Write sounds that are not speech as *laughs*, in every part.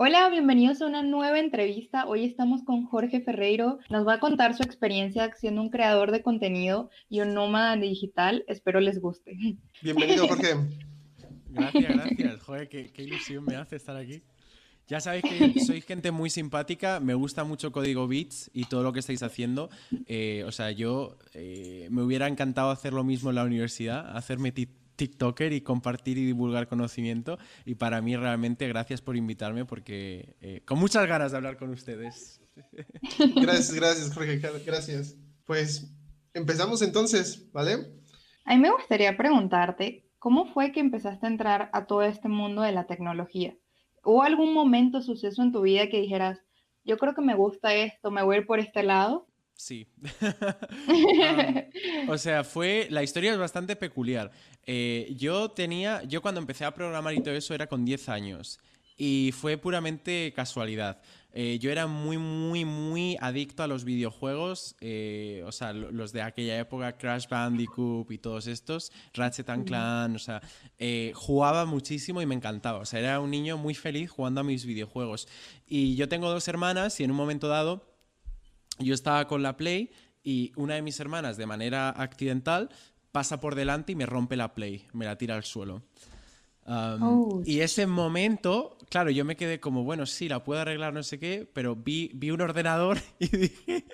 Hola, bienvenidos a una nueva entrevista. Hoy estamos con Jorge Ferreiro. Nos va a contar su experiencia siendo un creador de contenido y un nómada digital. Espero les guste. *laughs* Bienvenido, Jorge. Gracias, gracias. Joder, qué, ilusión me hace estar aquí. Ya sabéis que soy gente muy simpática, me gusta mucho Código Bits y todo lo que estáis haciendo. Eh, o sea, yo eh, me hubiera encantado hacer lo mismo en la universidad, hacerme TikToker y compartir y divulgar conocimiento. Y para mí realmente gracias por invitarme porque eh, con muchas ganas de hablar con ustedes. *laughs* Gracias, gracias Jorge, gracias. Pues empezamos entonces, ¿vale? A mí me gustaría preguntarte, ¿cómo fue que empezaste a entrar a todo este mundo de la tecnología? ¿Hubo algún momento, suceso en tu vida que dijeras, yo creo que me gusta esto, me voy a ir por este lado? Sí. *laughs* o sea, fue. La historia es bastante peculiar. Eh, yo tenía. Yo cuando empecé a programar y todo eso era con 10 años. Y fue puramente casualidad. Eh, yo era muy, muy, muy adicto a los videojuegos. Eh, o sea, los de aquella época, Crash Bandicoot y todos estos, Ratchet and Clan. O sea, jugaba muchísimo y me encantaba. O sea, era un niño muy feliz jugando a mis videojuegos. Y yo tengo dos hermanas y en un momento dado yo estaba con la Play y una de mis hermanas, de manera accidental, pasa por delante y me rompe la Play, me la tira al suelo. Um, y ese momento, claro, yo me quedé como, bueno, sí, la puedo arreglar, no sé qué, pero vi, vi un ordenador *laughs* y dije,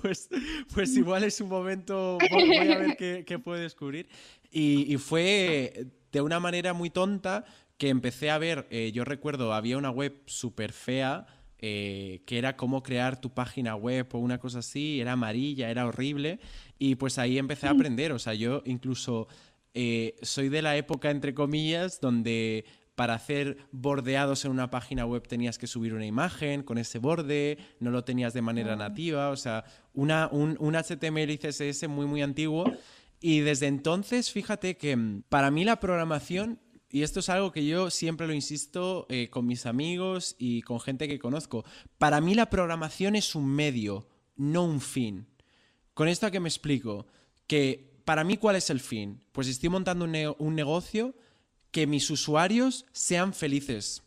pues, pues igual es un momento, voy a ver qué, qué puedo descubrir. Y, y, fue de una manera muy tonta que empecé a ver, eh, yo recuerdo, había una web súper fea eh, que era cómo crear tu página web o una cosa así, era amarilla, era horrible, y pues ahí empecé a mm. aprender, o sea, yo incluso eh, soy de la época, entre comillas, donde para hacer bordeados en una página web tenías que subir una imagen con ese borde, no lo tenías de manera nativa, o sea, una, un, un HTML y CSS muy, muy antiguo. Y desde entonces, fíjate que mm, para mí la programación y esto es algo que yo siempre lo insisto eh, con mis amigos y con gente que conozco. Para mí la programación es un medio, no un fin. Con esto a que me explico, que para mí cuál es el fin? Pues estoy montando un, negocio que mis usuarios sean felices,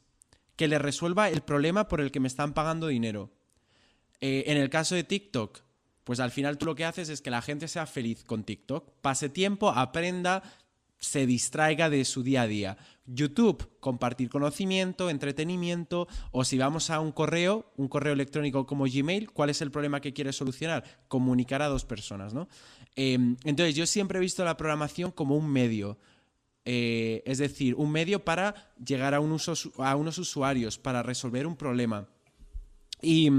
que les resuelva el problema por el que me están pagando dinero. Eh, en el caso de TikTok, pues al final tú lo que haces es que la gente sea feliz con TikTok, pase tiempo, aprenda, se distraiga de su día a día. YouTube, compartir conocimiento, entretenimiento, o si vamos a un correo, un correo electrónico como Gmail, ¿cuál es el problema que quiere solucionar? Comunicar a dos personas, ¿no? Em, entonces, yo siempre he visto la programación como un medio. Eh, es decir, un medio para llegar a, a unos usuarios, para resolver un problema. Y,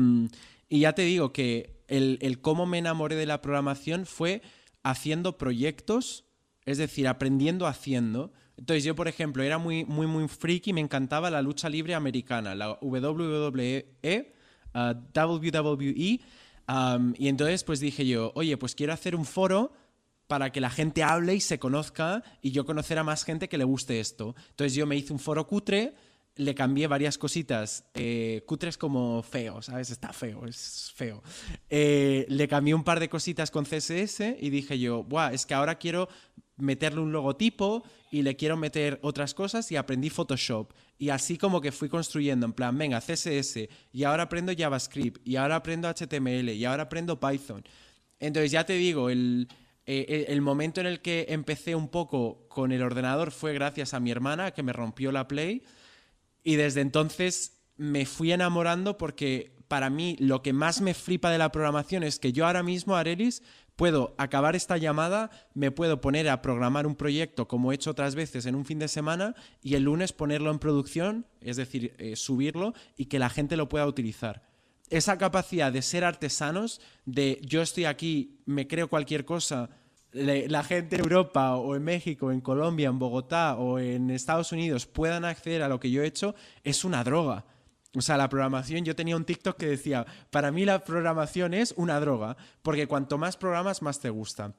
ya te digo que el, el cómo me enamoré de la programación fue haciendo proyectos es decir, aprendiendo haciendo. Entonces yo, por ejemplo, era muy, muy, muy friki, me encantaba la lucha libre americana, la WWE, WWE, um, y entonces pues dije yo, oye, pues quiero hacer un foro para que la gente hable y se conozca y yo conocer a más gente que le guste esto. Entonces yo me hice un foro cutre, le cambié varias cositas, eh, cutres como feo, ¿sabes? Está feo, es feo. Eh, le cambié un par de cositas con CSS y dije yo, Buah, es que ahora quiero meterle un logotipo y le quiero meter otras cosas y aprendí Photoshop. Y así como que fui construyendo, en plan, venga, CSS, y ahora aprendo JavaScript, y ahora aprendo HTML, y ahora aprendo Python. Entonces ya te digo, el, eh, el, momento en el que empecé un poco con el ordenador fue gracias a mi hermana que me rompió la Play. Y desde entonces me fui enamorando porque para mí lo que más me flipa de la programación es que yo ahora mismo, Arelis, puedo acabar esta llamada, me puedo poner a programar un proyecto como he hecho otras veces en un fin de semana y el lunes ponerlo en producción, es decir, eh, subirlo y que la gente lo pueda utilizar. Esa capacidad de ser artesanos, de yo estoy aquí, me creo cualquier cosa, la gente en Europa o en México, en Colombia, en Bogotá o en Estados Unidos puedan acceder a lo que yo he hecho, es una droga. O sea, la programación, yo tenía un TikTok que decía, para mí la programación es una droga, porque cuanto más programas, más te gusta.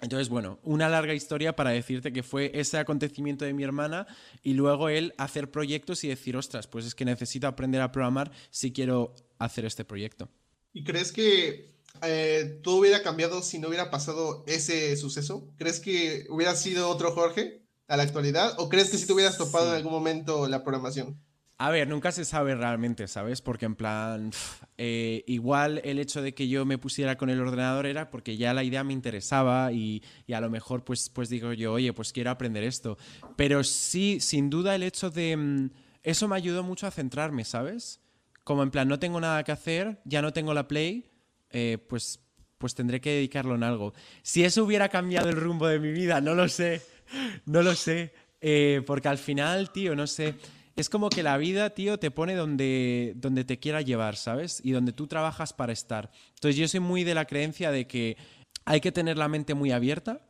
Entonces, bueno, una larga historia para decirte que fue ese acontecimiento de mi hermana y luego él hacer proyectos y decir, ostras, pues es que necesito aprender a programar si quiero hacer este proyecto. ¿Y crees que eh, todo hubiera cambiado si no hubiera pasado ese suceso? ¿Crees que hubiera sido otro Jorge a la actualidad? ¿O crees que si te hubieras topado en algún momento la programación? A ver, nunca se sabe realmente, ¿sabes? Porque en plan, eh, igual el hecho de que yo me pusiera con el ordenador era porque ya la idea me interesaba y, a lo mejor pues, pues digo yo, oye, pues quiero aprender esto. Pero sí, sin duda el hecho de... Mm, eso me ayudó mucho a centrarme, ¿sabes? Como en plan, no tengo nada que hacer, ya no tengo la Play, eh, pues, pues tendré que dedicarlo en algo. Si eso hubiera cambiado el rumbo de mi vida, no lo sé, no lo sé. Eh, porque al final, tío, no sé es como que la vida, tío, te pone donde, donde te quiera llevar, ¿sabes? Y donde tú trabajas para estar. Entonces yo soy muy de la creencia de que hay que tener la mente muy abierta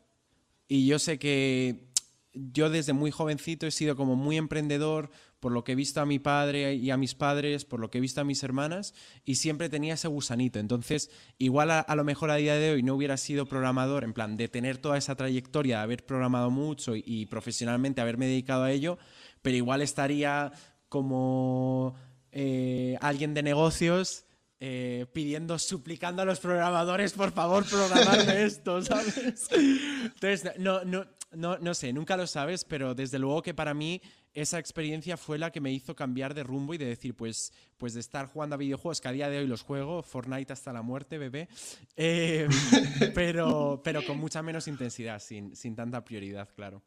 y yo sé que yo desde muy jovencito he sido como muy emprendedor por lo que he visto a mi padre y a mis padres, por lo que he visto a mis hermanas, y siempre tenía ese gusanito. Entonces, igual a, lo mejor a día de hoy no hubiera sido programador, en plan, de tener toda esa trayectoria, de haber programado mucho y profesionalmente haberme dedicado a ello, pero igual estaría como eh, alguien de negocios eh, pidiendo, suplicando a los programadores, por favor, programarme *laughs* esto, ¿sabes? Entonces, no, no, no, no sé, nunca lo sabes, pero desde luego que para mí esa experiencia fue la que me hizo cambiar de rumbo y de decir, pues, pues de estar jugando a videojuegos, que a día de hoy los juego, Fortnite hasta la muerte, bebé, eh, *laughs* pero, pero con mucha menos intensidad, sin, sin tanta prioridad, claro.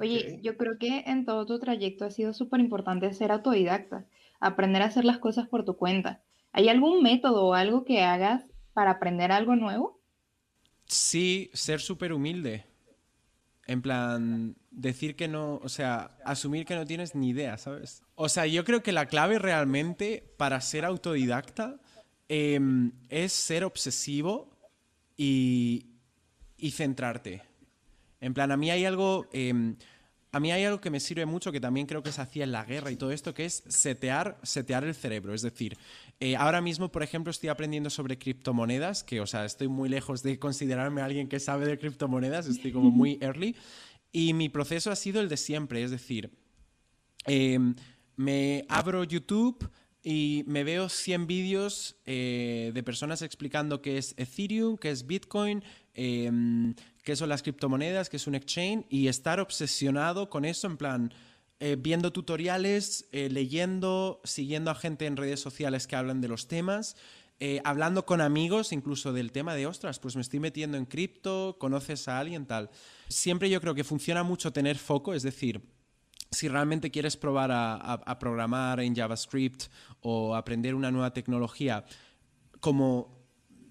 Oye, yo creo que en todo tu trayecto ha sido súper importante ser autodidacta, aprender a hacer las cosas por tu cuenta. ¿Hay algún método o algo que hagas para aprender algo nuevo? Sí, ser súper humilde. En plan, decir que no, o sea, asumir que no tienes ni idea, ¿sabes? O sea, yo creo que la clave realmente para ser autodidacta em, es ser obsesivo y, y centrarte. En plan, a mí hay algo. Em, a mí hay algo que me sirve mucho, que también creo que se hacía en la guerra y todo esto, que es setear, setear el cerebro. Es decir, eh, ahora mismo, por ejemplo, estoy aprendiendo sobre criptomonedas, que, o sea, estoy muy lejos de considerarme alguien que sabe de criptomonedas, estoy como muy *laughs* early. Y mi proceso ha sido el de siempre, es decir, em, me abro YouTube y me veo 100 vídeos eh, de personas explicando qué es Ethereum, qué es Bitcoin, em, qué son las criptomonedas, qué es un exchange, y estar obsesionado con eso, en plan, eh, viendo tutoriales, eh, leyendo, siguiendo a gente en redes sociales que hablan de los temas, eh, hablando con amigos incluso del tema de, ostras, pues me estoy metiendo en cripto, conoces a alguien, tal. Siempre yo creo que funciona mucho tener foco, es decir, si realmente quieres probar a programar en JavaScript o aprender una nueva tecnología, como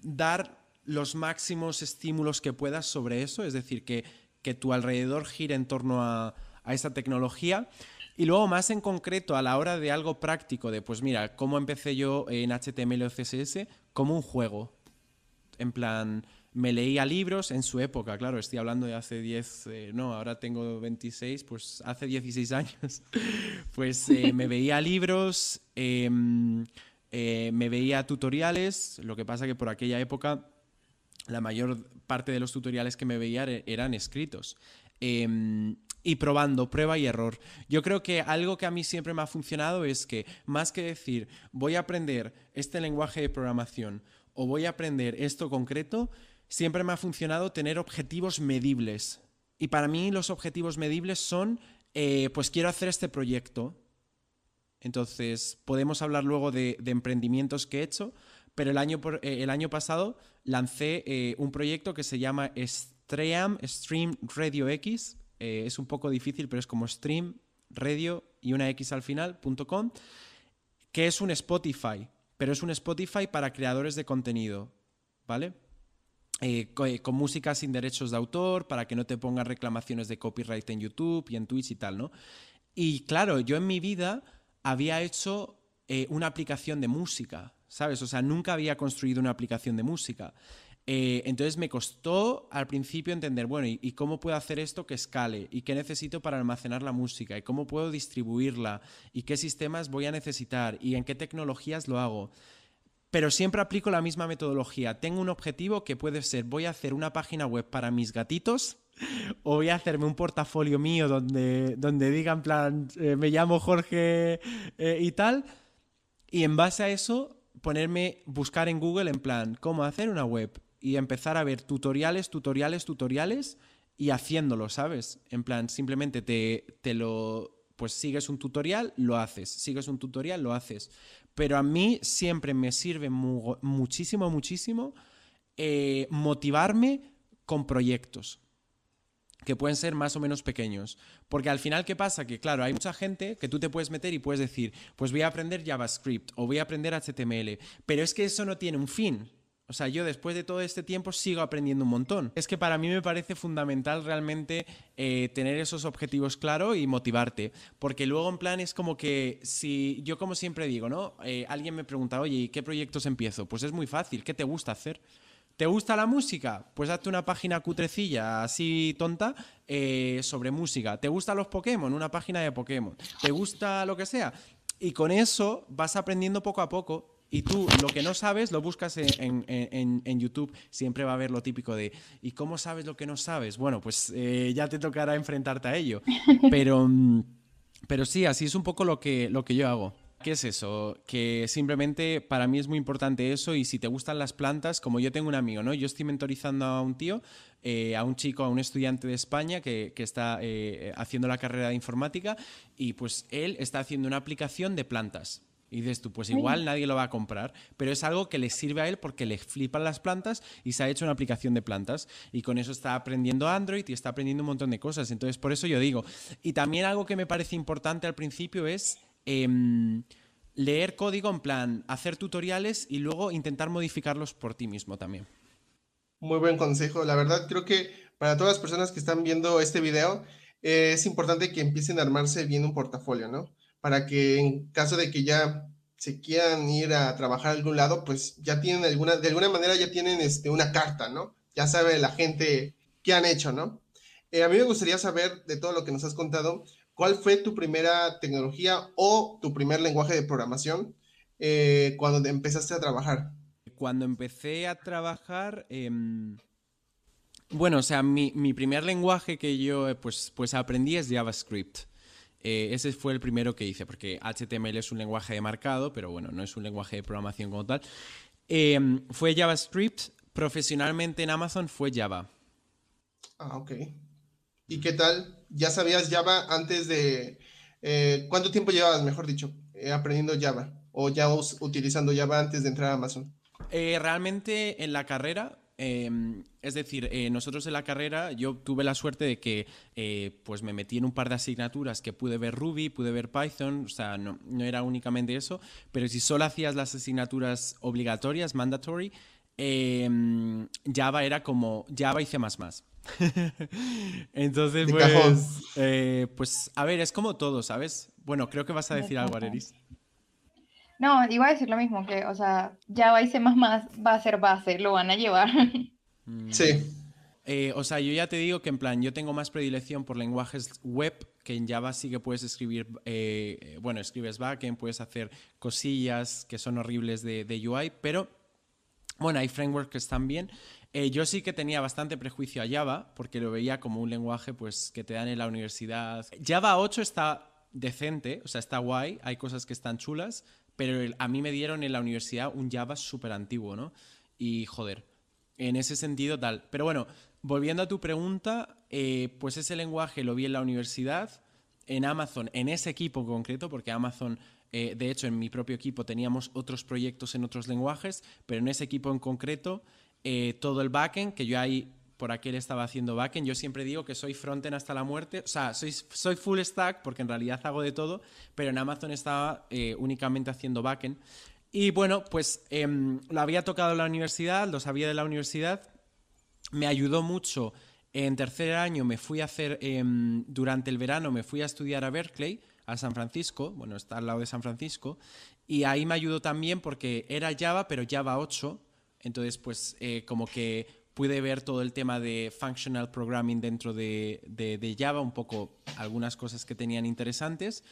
dar los máximos estímulos que puedas sobre eso, es decir, que, que tu alrededor gire en torno a, a esa tecnología. Y luego, más en concreto, a la hora de algo práctico, de pues mira, cómo empecé yo en HTML o CSS, como un juego. En plan, me leía libros en su época, claro, estoy hablando de hace 10, eh, no, ahora tengo 26, pues hace 16 años. *laughs* pues eh, me veía libros, em, eh, me veía tutoriales, lo que pasa que por aquella época la mayor parte de los tutoriales que me veía eran escritos. Em, y probando, prueba y error. Yo creo que algo que a mí siempre me ha funcionado es que más que decir voy a aprender este lenguaje de programación o voy a aprender esto concreto, siempre me ha funcionado tener objetivos medibles. Y para mí los objetivos medibles son, eh, pues quiero hacer este proyecto. Entonces, podemos hablar luego de emprendimientos que he hecho, pero el año, eh, el año pasado lancé eh, un proyecto que se llama Stream, Stream Radio X. Eh, es un poco difícil, pero es como Stream Radio y una X al final.com, que es un Spotify, pero es un Spotify para creadores de contenido, ¿vale? con, música sin derechos de autor, para que no te pongan reclamaciones de copyright en YouTube y en Twitch y tal, ¿no? Y claro, yo en mi vida había hecho una aplicación de música, ¿sabes? O sea, nunca había construido una aplicación de música. Eh, entonces me costó al principio entender, bueno, ¿y, cómo puedo hacer esto que escale? ¿Y qué necesito para almacenar la música? ¿Y cómo puedo distribuirla? ¿Y qué sistemas voy a necesitar? ¿Y en qué tecnologías lo hago? Pero siempre aplico la misma metodología. Tengo un objetivo que puede ser, voy a hacer una página web para mis gatitos *laughs* o voy a hacerme un portafolio mío donde, donde diga en plan, eh, me llamo Jorge eh, y tal. Y en base a eso ponerme, buscar en Google en plan, cómo hacer una web y empezar a ver tutoriales, tutoriales, tutoriales y haciéndolo, ¿sabes? En plan, simplemente te, te, lo, pues sigues un tutorial, lo haces, sigues un tutorial, lo haces. Pero a mí siempre me sirve muchísimo, muchísimo eh, motivarme con proyectos que pueden ser más o menos pequeños. Porque al final, ¿qué pasa? Que claro, hay mucha gente que tú te puedes meter y puedes decir, pues voy a aprender JavaScript o voy a aprender HTML, pero es que eso no tiene un fin. O sea, yo después de todo este tiempo sigo aprendiendo un montón. Es que para mí me parece fundamental realmente eh, tener esos objetivos claros y motivarte. Porque luego en plan es como que si yo como siempre digo, ¿no? Eh, alguien me pregunta, oye, ¿y qué proyectos empiezo? Pues es muy fácil, ¿qué te gusta hacer? ¿Te gusta la música? Pues hazte una página cutrecilla así tonta eh, sobre música. ¿Te gustan los Pokémon? Una página de Pokémon. ¿Te gusta lo que sea? Y con eso vas aprendiendo poco a poco y tú lo que no sabes lo buscas en, YouTube, siempre va a haber lo típico de ¿y cómo sabes lo que no sabes? Bueno, pues eh, ya te tocará enfrentarte a ello. Pero, mm, pero sí, así es un poco lo que, lo que yo hago. ¿Qué es eso? Que simplemente para mí es muy importante eso y si te gustan las plantas, como yo tengo un amigo, ¿no? Yo estoy mentorizando a un tío, eh, a un chico, a un estudiante de España que, está eh, haciendo la carrera de informática y pues él está haciendo una aplicación de plantas. Y dices tú, pues igual nadie lo va a comprar, pero es algo que le sirve a él porque le flipan las plantas y se ha hecho una aplicación de plantas. Y con eso está aprendiendo Android y está aprendiendo un montón de cosas. Entonces, por eso yo digo. Y también algo que me parece importante al principio es em, leer código en plan, hacer tutoriales y luego intentar modificarlos por ti mismo también. Muy buen consejo. La verdad, creo que para todas las personas que están viendo este video, es importante que empiecen a armarse bien un portafolio, ¿no? para que en caso de que ya se quieran ir a trabajar a algún lado, pues ya tienen alguna, de alguna manera ya tienen este, una carta, ¿no? Ya sabe la gente qué han hecho, ¿no? Eh, a mí me gustaría saber de todo lo que nos has contado, ¿cuál fue tu primera tecnología o tu primer lenguaje de programación eh, cuando empezaste a trabajar? Cuando empecé a trabajar, em, bueno, o sea, mi, mi, primer lenguaje que yo pues, pues aprendí es JavaScript. Eh, ese fue el primero que hice, porque HTML es un lenguaje de marcado, pero bueno, no es un lenguaje de programación como tal. Em, fue JavaScript, profesionalmente en Amazon fue Java. Ah, ok. ¿Y qué tal? ¿Ya sabías Java antes de... Eh, ¿Cuánto tiempo llevabas, mejor dicho, eh, aprendiendo Java? ¿O ya utilizando Java antes de entrar a Amazon? realmente en la carrera Em, es decir, eh, nosotros en la carrera yo tuve la suerte de que eh, pues me metí en un par de asignaturas que pude ver Ruby, pude ver Python, o sea, no, era únicamente eso, pero si solo hacías las asignaturas obligatorias, mandatory, em, Java era como Java y C++. *laughs* Entonces, pues, eh, pues, a ver, es como todo, ¿sabes? Bueno, creo que vas a decir algo, Areris. No, iba a decir lo mismo, que, o sea, Java y C++ va a ser base, lo van a llevar. Mm. Sí. Eh, o sea, yo ya te digo que en plan, yo tengo más predilección por lenguajes web, que en Java sí que puedes escribir, eh, bueno, escribes backend, puedes hacer cosillas que son horribles de, UI, pero bueno, hay frameworks bien. Eh, yo sí que tenía bastante prejuicio a Java, porque lo veía como un lenguaje pues, que te dan en la universidad. Java 8 está decente, o sea, está guay, hay cosas que están chulas, pero a mí me dieron en la universidad un Java súper antiguo, ¿no? Y joder, en ese sentido tal. Pero bueno, volviendo a tu pregunta, eh, pues ese lenguaje lo vi en la universidad, en Amazon, en ese equipo en concreto, porque Amazon, eh, de hecho, en mi propio equipo teníamos otros proyectos en otros lenguajes, pero en ese equipo en concreto, eh, todo el backend, que yo ahí por aquel estaba haciendo backend. Yo siempre digo que soy frontend hasta la muerte. O sea, soy, soy full stack porque en realidad hago de todo, pero en Amazon estaba eh, únicamente haciendo backend. Y bueno, pues em, lo había tocado en la universidad, lo sabía de la universidad. Me ayudó mucho. En tercer año me fui a hacer, em, durante el verano me fui a estudiar a Berkeley, a San Francisco, bueno, está al lado de San Francisco, y ahí me ayudó también porque era Java, pero Java 8, entonces pues eh, como que pude ver todo el tema de functional programming dentro de, de, Java, un poco algunas cosas que tenían interesantes.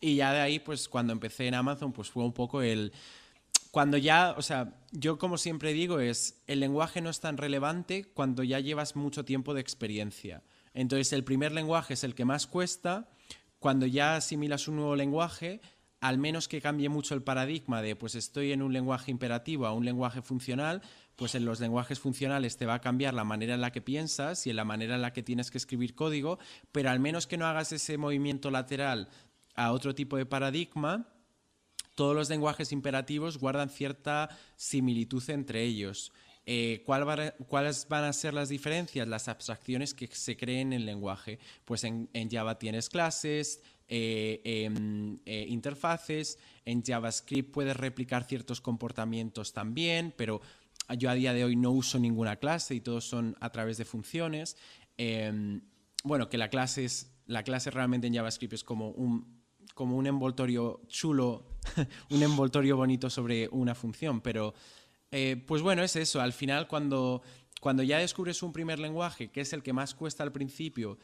Y ya de ahí, pues cuando empecé en Amazon, pues fue un poco el... Cuando ya, o sea, yo como siempre digo, es el lenguaje no es tan relevante cuando ya llevas mucho tiempo de experiencia. Entonces el primer lenguaje es el que más cuesta. Cuando ya asimilas un nuevo lenguaje, al menos que cambie mucho el paradigma de pues estoy en un lenguaje imperativo a un lenguaje funcional, pues en los lenguajes funcionales te va a cambiar la manera en la que piensas y en la manera en la que tienes que escribir código, pero al menos que no hagas ese movimiento lateral a otro tipo de paradigma, todos los lenguajes imperativos guardan cierta similitud entre ellos. Eh, ¿Cuáles van a ser las diferencias? Las abstracciones que se creen en el lenguaje. Pues en, Java tienes clases, eh, em, eh, interfaces, en JavaScript puedes replicar ciertos comportamientos también, pero yo a día de hoy no uso ninguna clase y todos son a través de funciones. Em, bueno, que la clase, es, la clase realmente en JavaScript es como un, como un envoltorio chulo, *laughs* un envoltorio bonito sobre una función, pero eh, pues bueno, es eso. Al final, cuando, cuando ya descubres un primer lenguaje, que es el que más cuesta al principio,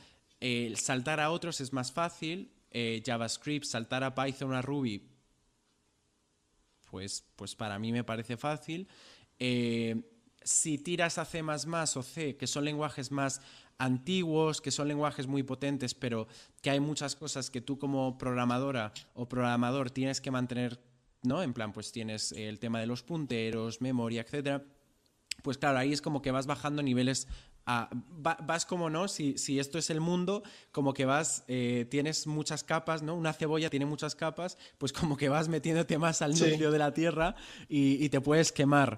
saltar a otros es más fácil. Eh, JavaScript, saltar a Python a Ruby, pues, pues para mí me parece fácil. Eh, si tiras a C o C, que son lenguajes más antiguos, que son lenguajes muy potentes, pero que hay muchas cosas que tú como programadora o programador tienes que mantener ¿no? En plan, pues tienes el tema de los punteros, memoria, etcétera. Pues claro, ahí es como que vas bajando niveles vas como, ¿no? Si, si, esto es el mundo, como que vas, eh, tienes muchas capas, ¿no? Una cebolla tiene muchas capas, pues como que vas metiéndote más al núcleo de la tierra y, te puedes quemar.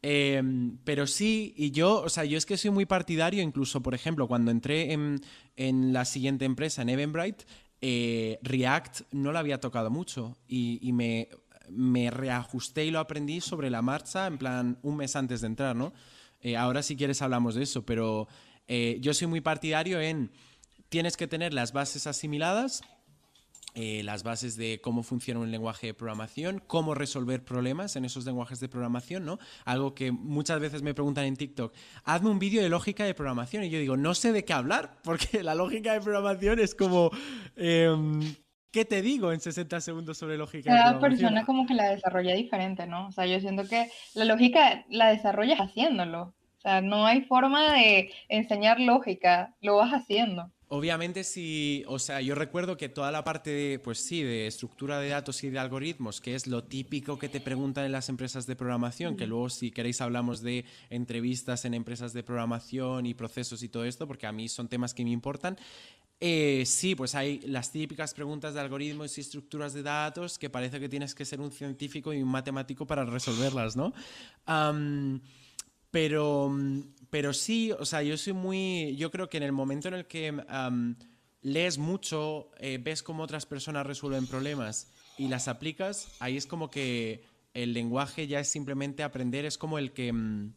Em, pero sí, y yo, o sea, yo es que soy muy partidario, incluso, por ejemplo, cuando entré en, en la siguiente empresa, en Eventbrite, eh, React no la había tocado mucho y, y me, me reajusté y lo aprendí sobre la marcha, en plan un mes antes de entrar, ¿no? Eh, ahora si quieres hablamos de eso, pero eh, yo soy muy partidario en tienes que tener las bases asimiladas, eh, las bases de cómo funciona un lenguaje de programación, cómo resolver problemas en esos lenguajes de programación, ¿no? Algo que muchas veces me preguntan en TikTok, hazme un vídeo de lógica de programación y yo digo, no sé de qué hablar, *laughs* porque la lógica de programación es como... Em, ¿Qué te digo en 60 segundos sobre lógica? Cada persona como que la desarrolla diferente, ¿no? O sea, yo siento que la lógica la desarrollas haciéndolo. O sea, no hay forma de enseñar lógica, lo vas haciendo. Obviamente sí, o sea, yo recuerdo que toda la parte de, pues sí, de estructura de datos y de algoritmos, que es lo típico que te preguntan en las empresas de programación, que luego si queréis hablamos de entrevistas en empresas de programación y procesos y todo esto, porque a mí son temas que me importan, eh, sí, pues hay las típicas preguntas de algoritmos y estructuras de datos que parece que tienes que ser un científico y un matemático para resolverlas, ¿no? pero, pero sí, o sea, yo soy muy, yo creo que en el momento en el que lees mucho, eh, ves cómo otras personas resuelven problemas y las aplicas, ahí es como que el lenguaje ya es simplemente aprender, es como el que... Mm,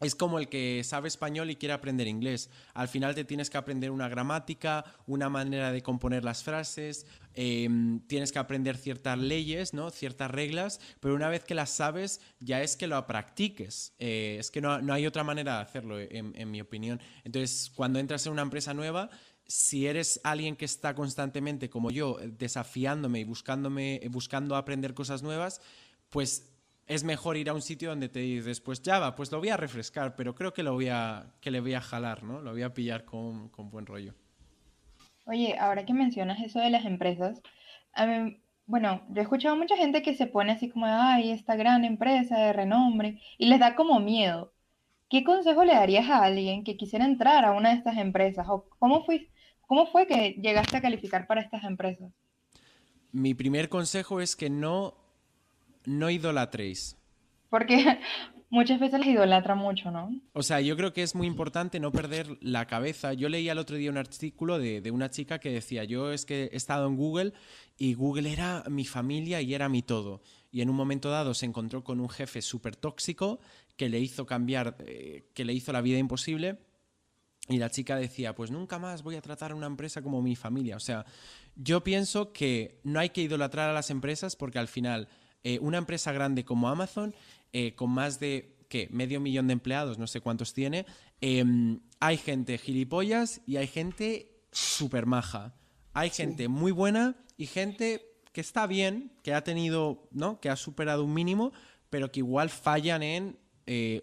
es como el que sabe español y quiere aprender inglés. Al final te tienes que aprender una gramática, una manera de componer las frases, em, tienes que aprender ciertas leyes, ¿no? ciertas reglas, pero una vez que las sabes ya es que lo practiques. Eh, es que no, hay otra manera de hacerlo, en, mi opinión. Entonces, cuando entras en una empresa nueva, si eres alguien que está constantemente, como yo, desafiándome y buscándome, buscando aprender cosas nuevas, pues es mejor ir a un sitio donde te dices, pues Java, pues lo voy a refrescar, pero creo que, lo voy a, que le voy a jalar, ¿no? Lo voy a pillar con, buen rollo. Oye, ahora que mencionas eso de las empresas, bueno, yo he escuchado a mucha gente que se pone así como, ay, esta gran empresa de renombre, y les da como miedo. ¿Qué consejo le darías a alguien que quisiera entrar a una de estas empresas? ¿O cómo, fue, cómo fue que llegaste a calificar para estas empresas? Mi primer consejo es que no no idolatréis. Porque *laughs* muchas veces les idolatra mucho, ¿no? O sea, yo creo que es muy importante no perder la cabeza. Yo leí el otro día un artículo de, una chica que decía, yo es que he estado en Google y Google era mi familia y era mi todo. Y en un momento dado se encontró con un jefe súper tóxico que le hizo cambiar, eh, que le hizo la vida imposible. Y la chica decía, pues nunca más voy a tratar a una empresa como mi familia. O sea, yo pienso que no hay que idolatrar a las empresas porque al final eh, una empresa grande como Amazon, eh, con más de ¿qué? medio millón de empleados, no sé cuántos tiene, em, hay gente gilipollas y hay gente súper maja. Hay gente muy buena y gente que está bien, que ha tenido, ¿no? Que ha superado un mínimo, pero que igual fallan en eh,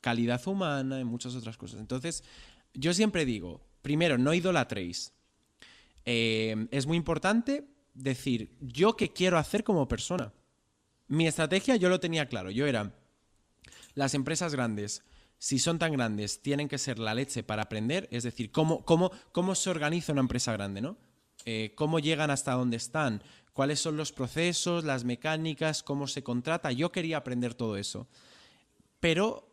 calidad humana, y muchas otras cosas. Entonces, yo siempre digo, primero, no idolatréis. es muy importante decir, yo qué quiero hacer como persona. Mi estrategia yo lo tenía claro, yo era, las empresas grandes, si son tan grandes, tienen que ser la leche para aprender, es decir, cómo, cómo, cómo se organiza una empresa grande, ¿no? eh, cómo llegan hasta donde están, cuáles son los procesos, las mecánicas, cómo se contrata. Yo quería aprender todo eso. Pero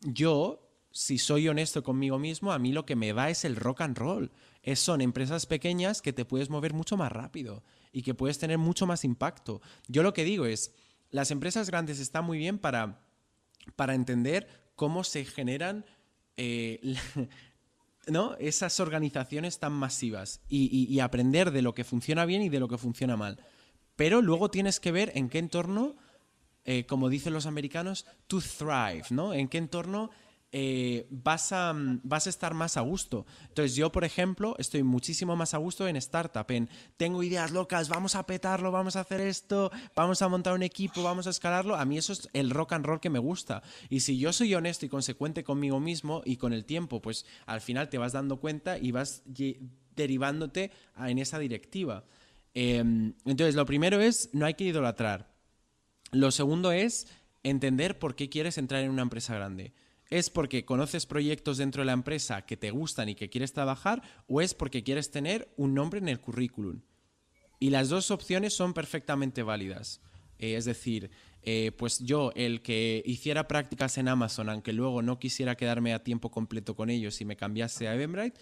yo, si soy honesto conmigo mismo, a mí lo que me va es el rock and roll. Es, son empresas pequeñas que te puedes mover mucho más rápido y que puedes tener mucho más impacto. Yo lo que digo es, las empresas grandes están muy bien para, para entender cómo se generan eh, *laughs* ¿no? esas organizaciones tan masivas y, aprender de lo que funciona bien y de lo que funciona mal. Pero luego tienes que ver en qué entorno, eh, como dicen los americanos, to thrive, ¿no? En qué entorno eh, vas, a, mm, vas a estar más a gusto. Entonces yo, por ejemplo, estoy muchísimo más a gusto en startup, en tengo ideas locas, vamos a petarlo, vamos a hacer esto, vamos a montar un equipo, vamos a escalarlo. A mí eso es el rock and roll que me gusta. Y si yo soy honesto y consecuente conmigo mismo y con el tiempo, pues al final te vas dando cuenta y vas derivándote en esa directiva. Em, entonces, lo primero es, no hay que idolatrar. Lo segundo es entender por qué quieres entrar en una empresa grande. ¿Es porque conoces proyectos dentro de la empresa que te gustan y que quieres trabajar o es porque quieres tener un nombre en el currículum? Y las dos opciones son perfectamente válidas. Eh, es decir, eh, pues yo, el que hiciera prácticas en Amazon, aunque luego no quisiera quedarme a tiempo completo con ellos y me cambiase a Eventbrite,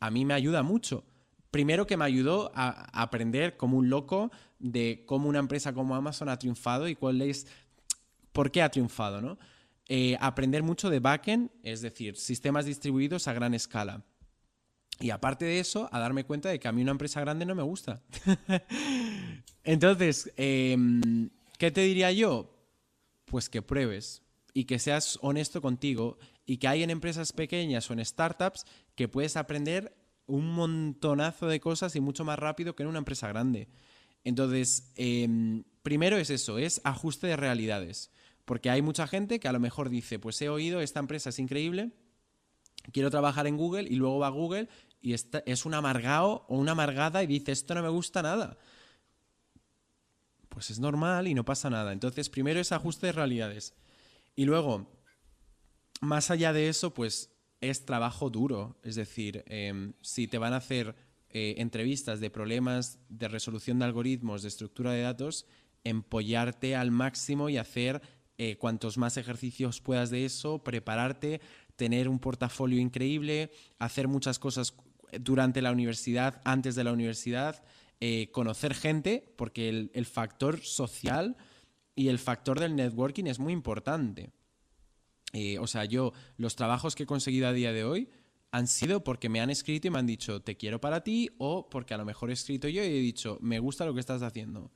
a mí me ayuda mucho. Primero que me ayudó a aprender como un loco de cómo una empresa como Amazon ha triunfado y cuál es, por qué ha triunfado, ¿no? Eh, aprender mucho de backend, es decir, sistemas distribuidos a gran escala. Y aparte de eso, a darme cuenta de que a mí una empresa grande no me gusta. *laughs* Entonces, em, ¿qué te diría yo? Pues que pruebes y que seas honesto contigo y que hay en empresas pequeñas o en startups que puedes aprender un montonazo de cosas y mucho más rápido que en una empresa grande. Entonces, em, primero es eso, es ajuste de realidades. Porque hay mucha gente que a lo mejor dice, pues he oído, esta empresa es increíble, quiero trabajar en Google y luego va a Google y es un amargado o una amargada y dice, esto no me gusta nada. Pues es normal y no pasa nada. Entonces, primero es ajuste de realidades. Y luego, más allá de eso, pues es trabajo duro. Es decir, em, si te van a hacer eh, entrevistas de problemas de resolución de algoritmos, de estructura de datos, empollarte al máximo y hacer eh, cuantos más ejercicios puedas de eso, prepararte, tener un portafolio increíble, hacer muchas cosas durante la universidad, antes de la universidad, eh, conocer gente, porque el, factor social y el factor del networking es muy importante. Eh, o sea, yo los trabajos que he conseguido a día de hoy han sido porque me han escrito y me han dicho te quiero para ti o porque a lo mejor he escrito yo y he dicho me gusta lo que estás haciendo.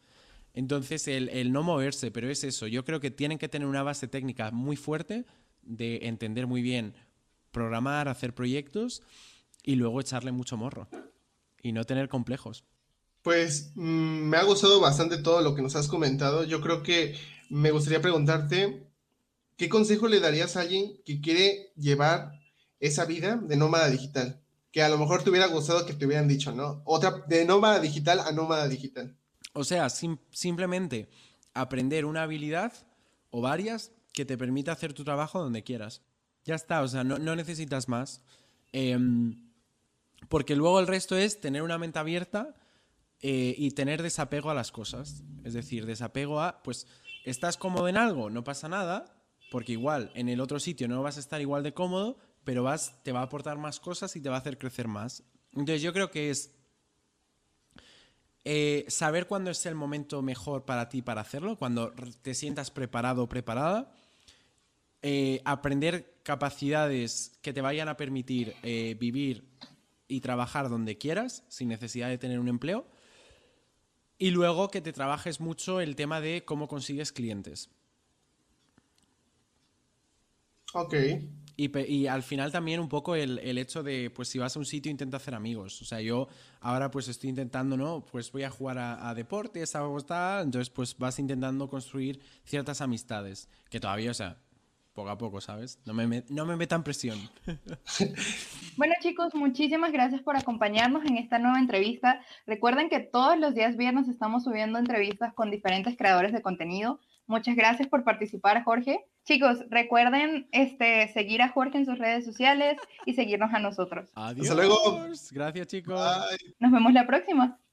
Entonces, el, no moverse, pero es eso. Yo creo que tienen que tener una base técnica muy fuerte de entender muy bien programar, hacer proyectos y luego echarle mucho morro y no tener complejos. Pues mm, me ha gustado bastante todo lo que nos has comentado. Yo creo que me gustaría preguntarte, ¿qué consejo le darías a alguien que quiere llevar esa vida de nómada digital? Que a lo mejor te hubiera gustado que te hubieran dicho, ¿no? Otra, de nómada digital a nómada digital. O sea, simplemente aprender una habilidad o varias que te permita hacer tu trabajo donde quieras. Ya está, o sea, no, necesitas más. Em, porque luego el resto es tener una mente abierta eh, y tener desapego a las cosas. Es decir, desapego a, pues, estás cómodo en algo, no pasa nada, porque igual en el otro sitio no vas a estar igual de cómodo, pero vas, te va a aportar más cosas y te va a hacer crecer más. Entonces yo creo que es eh, saber cuándo es el momento mejor para ti para hacerlo, cuando te sientas preparado o preparada. Eh, aprender capacidades que te vayan a permitir eh, vivir y trabajar donde quieras, sin necesidad de tener un empleo. Y luego que te trabajes mucho el tema de cómo consigues clientes. Ok. Y, al final también un poco el, hecho de, pues si vas a un sitio intenta hacer amigos. O sea, yo ahora pues estoy intentando, ¿no? Pues voy a jugar a, deportes, a tal, entonces pues vas intentando construir ciertas amistades. Que todavía, o sea, poco a poco, ¿sabes? No me, no me metan presión. *laughs* Bueno chicos, muchísimas gracias por acompañarnos en esta nueva entrevista. Recuerden que todos los días viernes estamos subiendo entrevistas con diferentes creadores de contenido Muchas gracias por participar, Jorge. Chicos, recuerden este, seguir a Jorge en sus redes sociales y seguirnos a nosotros. Adiós. luego. Gracias, chicos. Bye. Nos vemos la próxima.